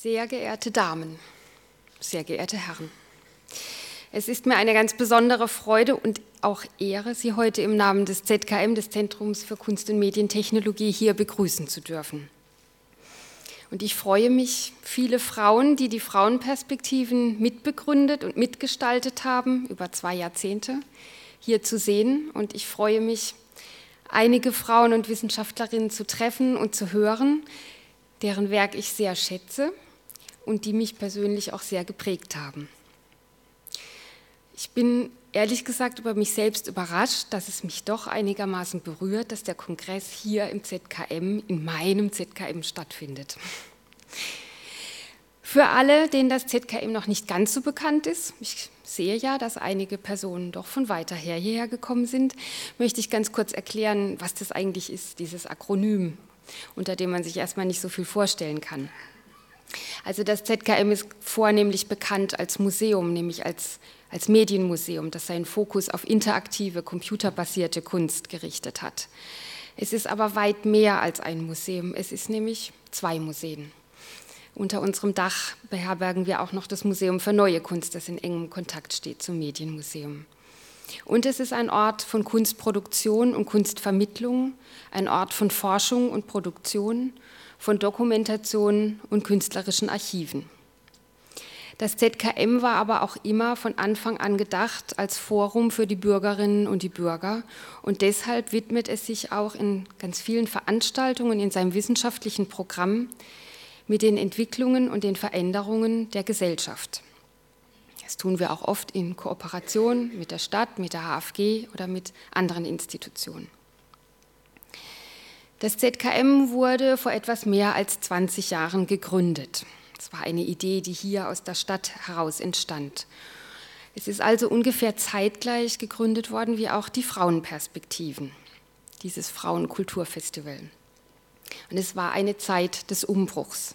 Sehr geehrte Damen, sehr geehrte Herren, es ist mir eine ganz besondere Freude und auch Ehre, Sie heute im Namen des ZKM, des Zentrums für Kunst und Medientechnologie, hier begrüßen zu dürfen. Und ich freue mich, viele Frauen, die die Frauenperspektiven mitbegründet und mitgestaltet haben, über zwei Jahrzehnte, hier zu sehen. Und ich freue mich, einige Frauen und Wissenschaftlerinnen zu treffen und zu hören, deren Werk ich sehr schätze und die mich persönlich auch sehr geprägt haben. Ich bin ehrlich gesagt über mich selbst überrascht, dass es mich doch einigermaßen berührt, dass der Kongress hier im ZKM, in meinem ZKM stattfindet. Für alle, denen das ZKM noch nicht ganz so bekannt ist, ich sehe ja, dass einige Personen doch von weiter her hierher gekommen sind, möchte ich ganz kurz erklären, was das eigentlich ist, dieses Akronym unter dem man sich erstmal nicht so viel vorstellen kann. Also das ZKM ist vornehmlich bekannt als Museum, nämlich als, als Medienmuseum, das seinen Fokus auf interaktive, computerbasierte Kunst gerichtet hat. Es ist aber weit mehr als ein Museum, es ist nämlich zwei Museen. Unter unserem Dach beherbergen wir auch noch das Museum für Neue Kunst, das in engem Kontakt steht zum Medienmuseum. Und es ist ein Ort von Kunstproduktion und Kunstvermittlung, ein Ort von Forschung und Produktion, von Dokumentation und künstlerischen Archiven. Das ZKM war aber auch immer von Anfang an gedacht als Forum für die Bürgerinnen und die Bürger und deshalb widmet es sich auch in ganz vielen Veranstaltungen in seinem wissenschaftlichen Programm mit den Entwicklungen und den Veränderungen der Gesellschaft. Das tun wir auch oft in Kooperation mit der Stadt, mit der HFG oder mit anderen Institutionen. Das ZKM wurde vor etwas mehr als 20 Jahren gegründet. Es war eine Idee, die hier aus der Stadt heraus entstand. Es ist also ungefähr zeitgleich gegründet worden wie auch die Frauenperspektiven, dieses Frauenkulturfestival. Und es war eine Zeit des Umbruchs.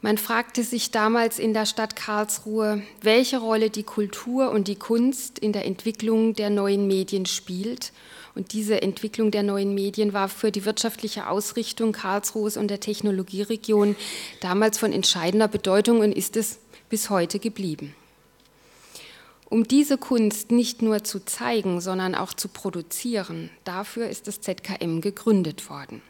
Man fragte sich damals in der Stadt Karlsruhe, welche Rolle die Kultur und die Kunst in der Entwicklung der neuen Medien spielt. Und diese Entwicklung der neuen Medien war für die wirtschaftliche Ausrichtung Karlsruhes und der Technologieregion damals von entscheidender Bedeutung und ist es bis heute geblieben. Um diese Kunst nicht nur zu zeigen, sondern auch zu produzieren, dafür ist das ZKM gegründet worden.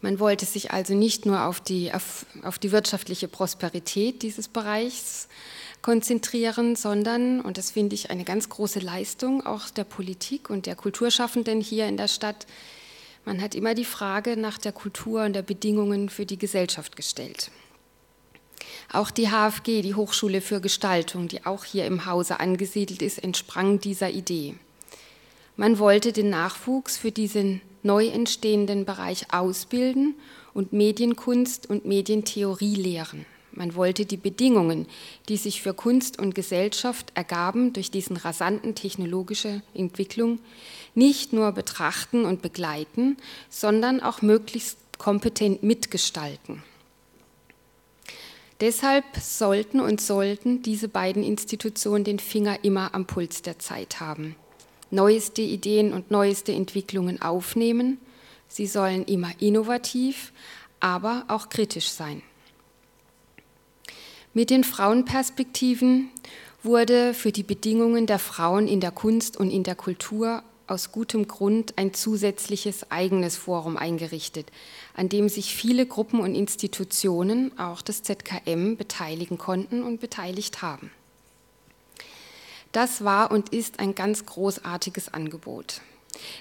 Man wollte sich also nicht nur auf die, auf, auf die wirtschaftliche Prosperität dieses Bereichs konzentrieren, sondern, und das finde ich eine ganz große Leistung auch der Politik und der Kulturschaffenden hier in der Stadt, man hat immer die Frage nach der Kultur und der Bedingungen für die Gesellschaft gestellt. Auch die HFG, die Hochschule für Gestaltung, die auch hier im Hause angesiedelt ist, entsprang dieser Idee. Man wollte den Nachwuchs für diesen neu entstehenden Bereich ausbilden und Medienkunst und Medientheorie lehren. Man wollte die Bedingungen, die sich für Kunst und Gesellschaft ergaben durch diesen rasanten technologische Entwicklung, nicht nur betrachten und begleiten, sondern auch möglichst kompetent mitgestalten. Deshalb sollten und sollten diese beiden Institutionen den Finger immer am Puls der Zeit haben neueste Ideen und neueste Entwicklungen aufnehmen. Sie sollen immer innovativ, aber auch kritisch sein. Mit den Frauenperspektiven wurde für die Bedingungen der Frauen in der Kunst und in der Kultur aus gutem Grund ein zusätzliches eigenes Forum eingerichtet, an dem sich viele Gruppen und Institutionen, auch das ZKM, beteiligen konnten und beteiligt haben. Das war und ist ein ganz großartiges Angebot,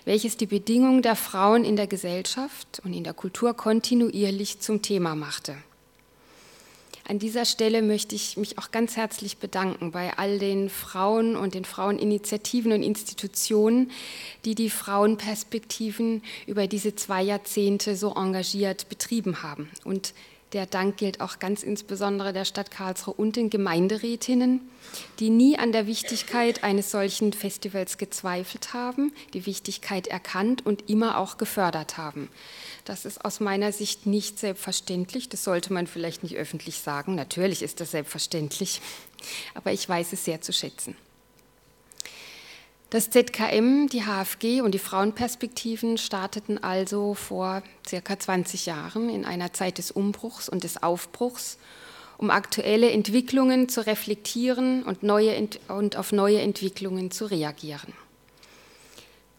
welches die Bedingungen der Frauen in der Gesellschaft und in der Kultur kontinuierlich zum Thema machte. An dieser Stelle möchte ich mich auch ganz herzlich bedanken bei all den Frauen und den Fraueninitiativen und Institutionen, die die Frauenperspektiven über diese zwei Jahrzehnte so engagiert betrieben haben. Und der Dank gilt auch ganz insbesondere der Stadt Karlsruhe und den Gemeinderätinnen, die nie an der Wichtigkeit eines solchen Festivals gezweifelt haben, die Wichtigkeit erkannt und immer auch gefördert haben. Das ist aus meiner Sicht nicht selbstverständlich, das sollte man vielleicht nicht öffentlich sagen. Natürlich ist das selbstverständlich, aber ich weiß es sehr zu schätzen. Das ZKM, die HFG und die Frauenperspektiven starteten also vor circa 20 Jahren in einer Zeit des Umbruchs und des Aufbruchs, um aktuelle Entwicklungen zu reflektieren und, neue, und auf neue Entwicklungen zu reagieren.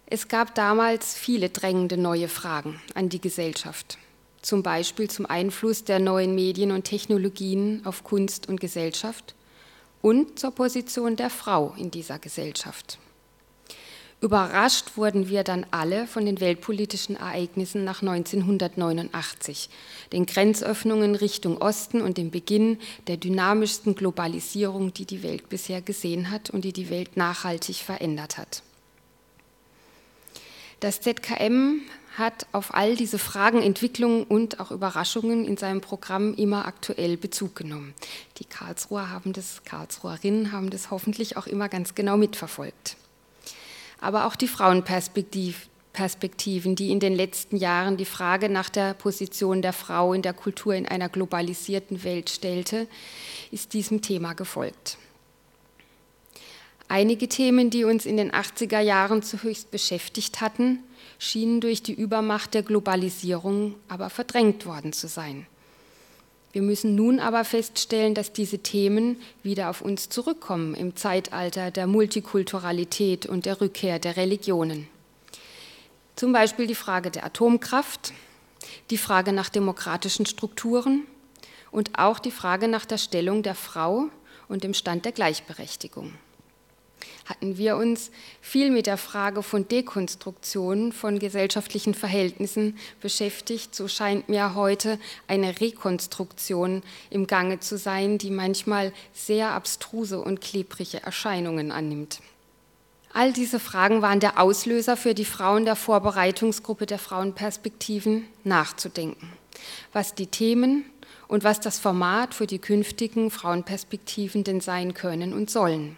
Es gab damals viele drängende neue Fragen an die Gesellschaft, zum Beispiel zum Einfluss der neuen Medien und Technologien auf Kunst und Gesellschaft und zur Position der Frau in dieser Gesellschaft. Überrascht wurden wir dann alle von den weltpolitischen Ereignissen nach 1989, den Grenzöffnungen Richtung Osten und dem Beginn der dynamischsten Globalisierung, die die Welt bisher gesehen hat und die die Welt nachhaltig verändert hat. Das ZKM hat auf all diese Fragen, Entwicklungen und auch Überraschungen in seinem Programm immer aktuell Bezug genommen. Die Karlsruher haben das, Karlsruherinnen haben das hoffentlich auch immer ganz genau mitverfolgt aber auch die Frauenperspektiven, die in den letzten Jahren die Frage nach der Position der Frau in der Kultur in einer globalisierten Welt stellte, ist diesem Thema gefolgt. Einige Themen, die uns in den 80er Jahren zuhöchst beschäftigt hatten, schienen durch die Übermacht der Globalisierung aber verdrängt worden zu sein. Wir müssen nun aber feststellen, dass diese Themen wieder auf uns zurückkommen im Zeitalter der Multikulturalität und der Rückkehr der Religionen. Zum Beispiel die Frage der Atomkraft, die Frage nach demokratischen Strukturen und auch die Frage nach der Stellung der Frau und dem Stand der Gleichberechtigung hatten wir uns viel mit der Frage von Dekonstruktion von gesellschaftlichen Verhältnissen beschäftigt. So scheint mir heute eine Rekonstruktion im Gange zu sein, die manchmal sehr abstruse und klebrige Erscheinungen annimmt. All diese Fragen waren der Auslöser für die Frauen der Vorbereitungsgruppe der Frauenperspektiven nachzudenken, was die Themen und was das Format für die künftigen Frauenperspektiven denn sein können und sollen.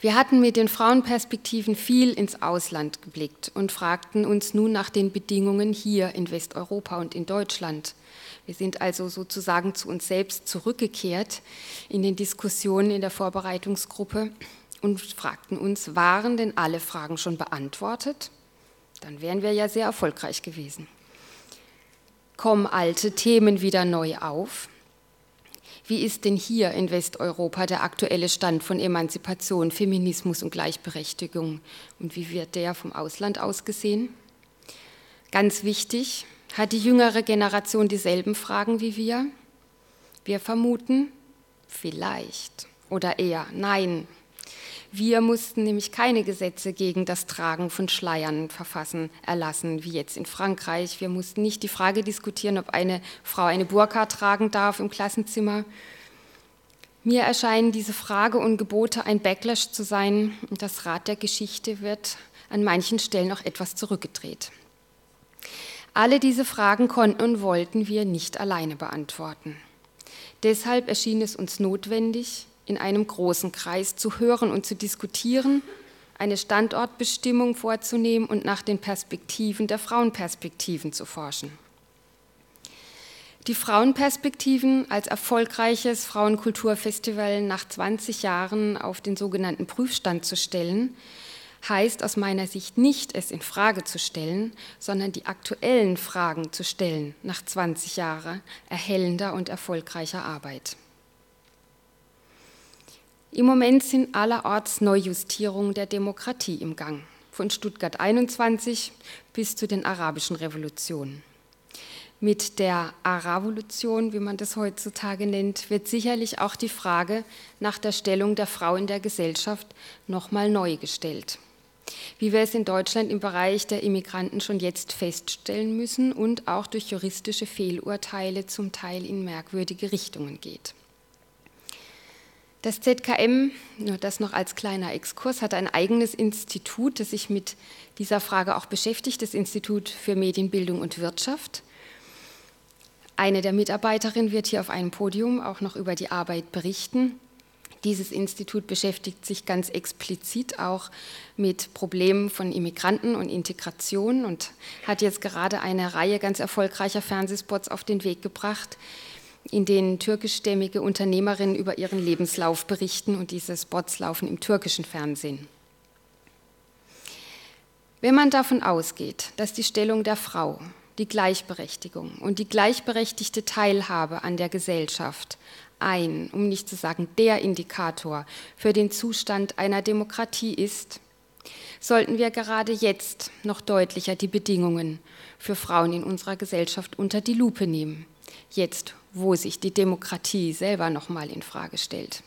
Wir hatten mit den Frauenperspektiven viel ins Ausland geblickt und fragten uns nun nach den Bedingungen hier in Westeuropa und in Deutschland. Wir sind also sozusagen zu uns selbst zurückgekehrt in den Diskussionen in der Vorbereitungsgruppe und fragten uns, waren denn alle Fragen schon beantwortet? Dann wären wir ja sehr erfolgreich gewesen. Kommen alte Themen wieder neu auf? Wie ist denn hier in Westeuropa der aktuelle Stand von Emanzipation, Feminismus und Gleichberechtigung? Und wie wird der vom Ausland aus gesehen? Ganz wichtig, hat die jüngere Generation dieselben Fragen wie wir? Wir vermuten, vielleicht oder eher nein. Wir mussten nämlich keine Gesetze gegen das Tragen von Schleiern verfassen, erlassen, wie jetzt in Frankreich. Wir mussten nicht die Frage diskutieren, ob eine Frau eine Burka tragen darf im Klassenzimmer. Mir erscheinen diese Frage und Gebote ein Backlash zu sein das Rad der Geschichte wird an manchen Stellen noch etwas zurückgedreht. Alle diese Fragen konnten und wollten wir nicht alleine beantworten. Deshalb erschien es uns notwendig, in einem großen Kreis zu hören und zu diskutieren, eine Standortbestimmung vorzunehmen und nach den Perspektiven der Frauenperspektiven zu forschen. Die Frauenperspektiven als erfolgreiches Frauenkulturfestival nach 20 Jahren auf den sogenannten Prüfstand zu stellen, heißt aus meiner Sicht nicht, es in Frage zu stellen, sondern die aktuellen Fragen zu stellen nach 20 Jahren erhellender und erfolgreicher Arbeit. Im Moment sind allerorts Neujustierungen der Demokratie im Gang, von Stuttgart 21 bis zu den arabischen Revolutionen. Mit der Aravolution, wie man das heutzutage nennt, wird sicherlich auch die Frage nach der Stellung der Frau in der Gesellschaft nochmal neu gestellt. Wie wir es in Deutschland im Bereich der Immigranten schon jetzt feststellen müssen und auch durch juristische Fehlurteile zum Teil in merkwürdige Richtungen geht. Das ZKM, nur das noch als kleiner Exkurs, hat ein eigenes Institut, das sich mit dieser Frage auch beschäftigt, das Institut für Medienbildung und Wirtschaft. Eine der Mitarbeiterinnen wird hier auf einem Podium auch noch über die Arbeit berichten. Dieses Institut beschäftigt sich ganz explizit auch mit Problemen von Immigranten und Integration und hat jetzt gerade eine Reihe ganz erfolgreicher Fernsehspots auf den Weg gebracht, in denen türkischstämmige Unternehmerinnen über ihren Lebenslauf berichten und diese Spots laufen im türkischen Fernsehen. Wenn man davon ausgeht, dass die Stellung der Frau, die Gleichberechtigung und die gleichberechtigte Teilhabe an der Gesellschaft ein, um nicht zu sagen der Indikator für den Zustand einer Demokratie ist, sollten wir gerade jetzt noch deutlicher die Bedingungen für Frauen in unserer Gesellschaft unter die Lupe nehmen. Jetzt, wo sich die Demokratie selber noch mal in Frage stellt.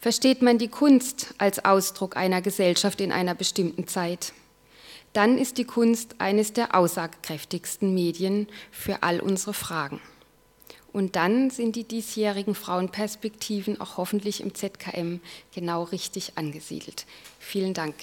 Versteht man die Kunst als Ausdruck einer Gesellschaft in einer bestimmten Zeit, dann ist die Kunst eines der aussagekräftigsten Medien für all unsere Fragen. Und dann sind die diesjährigen Frauenperspektiven auch hoffentlich im ZKM genau richtig angesiedelt. Vielen Dank.